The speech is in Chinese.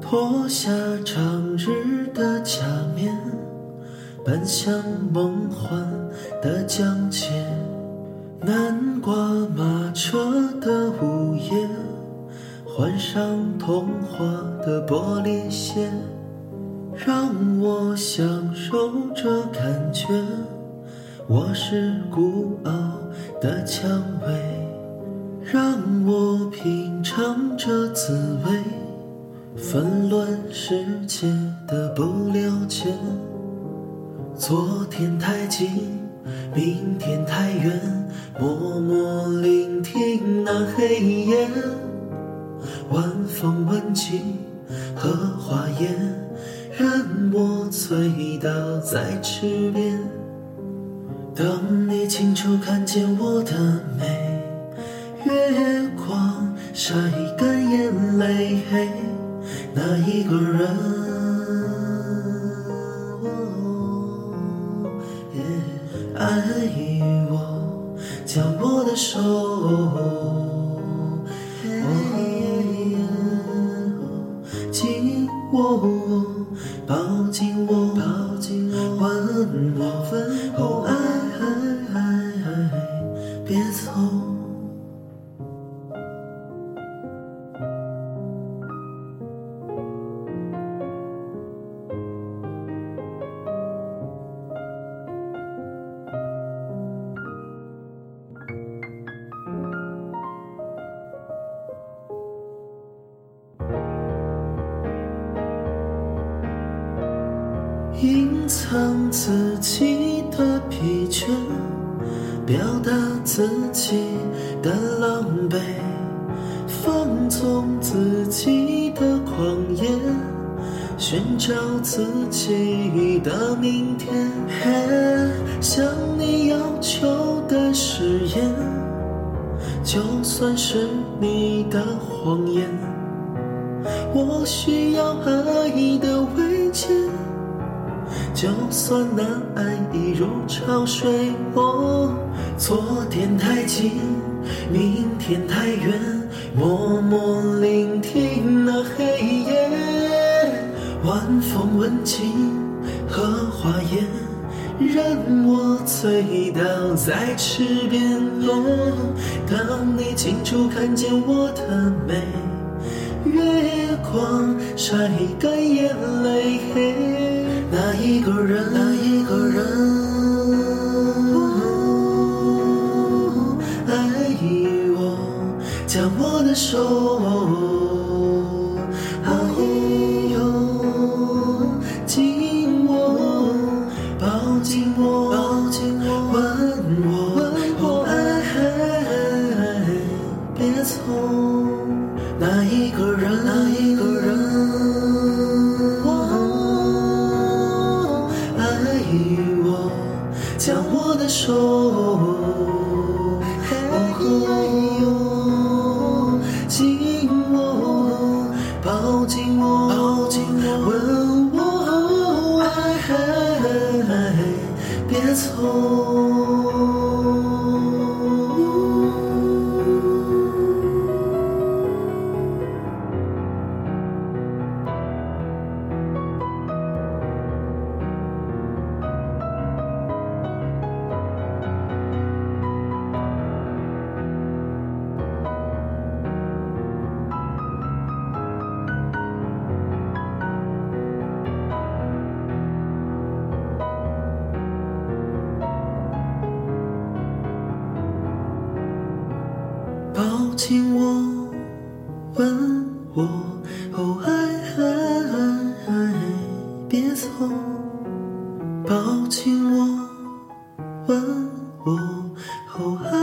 脱下长日的假面，奔向梦幻的疆界。南瓜马车的午夜，换上童话的玻璃鞋，让我享受这感觉。我是孤傲的蔷薇，让我品尝这滋味。纷乱世界的不了解，昨天太近，明天太远，默默聆听那黑夜，晚风吻尽荷花叶，任我醉倒在池边。当你清楚看见我的美，月光晒干眼泪。那一个人爱我，将我的手我，抱紧我，吻我，爱，隐藏自己的疲倦，表达自己的狼狈，放纵自己的狂野，寻找自己的明天。向你要求的誓言，就算是你的谎言，我需要爱的慰藉。就算那爱已如潮水，哦，昨天太近，明天太远，默默聆听那黑夜，晚风吻尽荷花叶，任我醉倒在池边。哦，当你清楚看见我的美，月光晒干眼泪。一个人，那一个人，爱我，将我的手，紧握，抱紧我，吻我，爱，别走。那一个人，那一个人。将我的手，紧握，抱紧我，吻我，爱，别走。抱紧我，吻我，哦爱，别走。抱紧我，吻我，哦爱